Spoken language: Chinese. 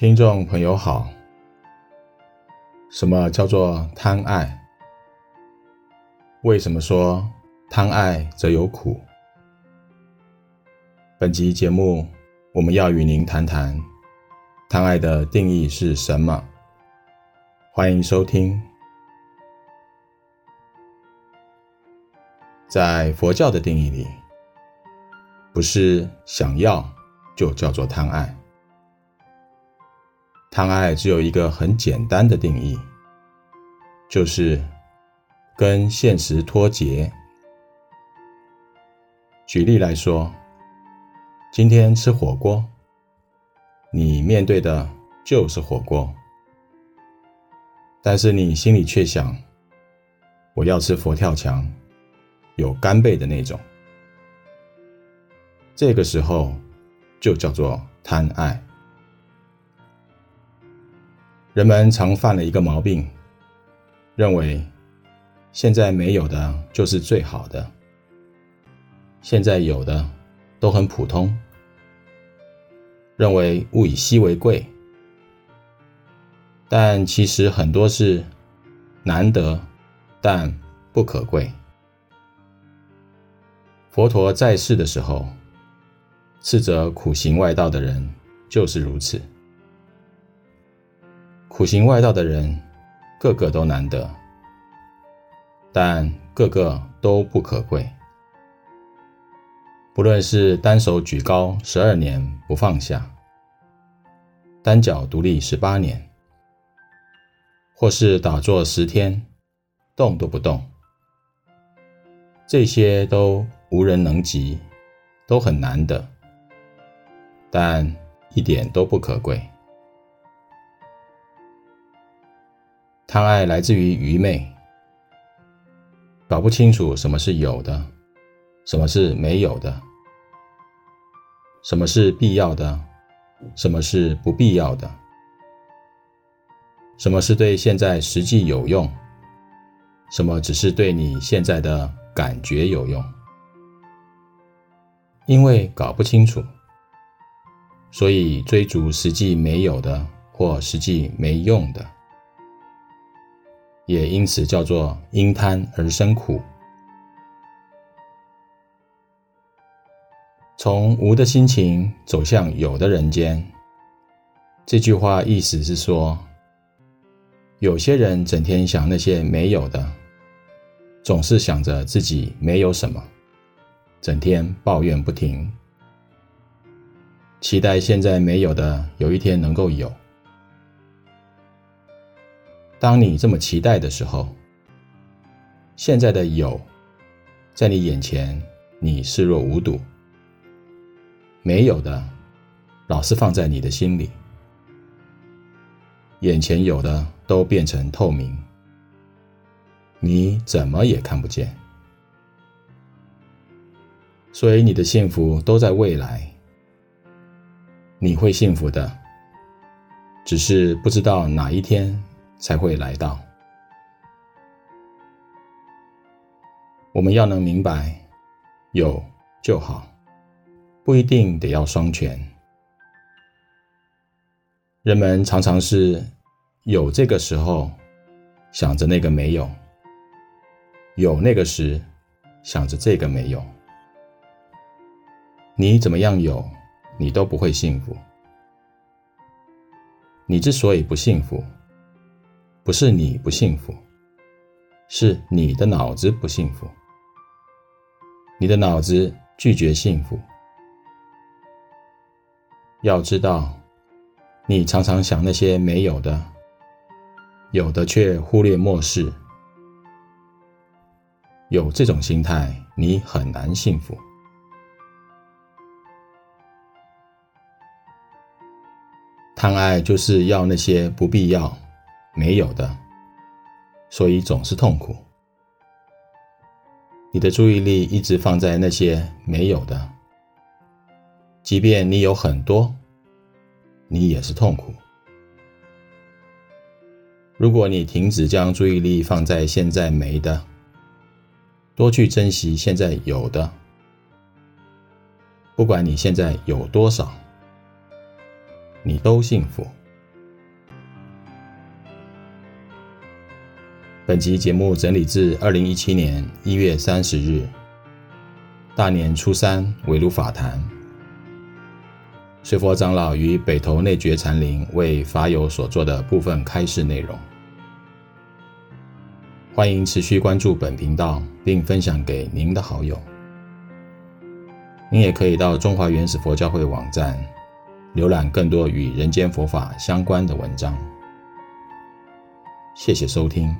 听众朋友好，什么叫做贪爱？为什么说贪爱则有苦？本集节目我们要与您谈谈贪爱的定义是什么？欢迎收听。在佛教的定义里，不是想要就叫做贪爱。贪爱只有一个很简单的定义，就是跟现实脱节。举例来说，今天吃火锅，你面对的就是火锅，但是你心里却想，我要吃佛跳墙，有干贝的那种。这个时候就叫做贪爱。人们常犯了一个毛病，认为现在没有的就是最好的，现在有的都很普通，认为物以稀为贵。但其实很多事难得，但不可贵。佛陀在世的时候，斥责苦行外道的人就是如此。苦行外道的人，个个都难得，但个个都不可贵。不论是单手举高十二年不放下，单脚独立十八年，或是打坐十天，动都不动，这些都无人能及，都很难得，但一点都不可贵。贪爱来自于愚昧，搞不清楚什么是有的，什么是没有的，什么是必要的，什么是不必要的，什么是对现在实际有用，什么只是对你现在的感觉有用。因为搞不清楚，所以追逐实际没有的或实际没用的。也因此叫做因贪而生苦。从无的心情走向有的人间，这句话意思是说，有些人整天想那些没有的，总是想着自己没有什么，整天抱怨不停，期待现在没有的有一天能够有。当你这么期待的时候，现在的有，在你眼前，你视若无睹；没有的，老是放在你的心里。眼前有的都变成透明，你怎么也看不见。所以你的幸福都在未来，你会幸福的，只是不知道哪一天。才会来到。我们要能明白，有就好，不一定得要双全。人们常常是有这个时候，想着那个没有；有那个时，想着这个没有。你怎么样有，你都不会幸福。你之所以不幸福，不是你不幸福，是你的脑子不幸福。你的脑子拒绝幸福。要知道，你常常想那些没有的，有的却忽略漠视。有这种心态，你很难幸福。贪爱就是要那些不必要。没有的，所以总是痛苦。你的注意力一直放在那些没有的，即便你有很多，你也是痛苦。如果你停止将注意力放在现在没的，多去珍惜现在有的，不管你现在有多少，你都幸福。本集节目整理自二零一七年一月三十日，大年初三围炉法坛，随佛长老于北投内觉禅林为法友所做的部分开示内容。欢迎持续关注本频道，并分享给您的好友。您也可以到中华原始佛教会网站浏览更多与人间佛法相关的文章。谢谢收听。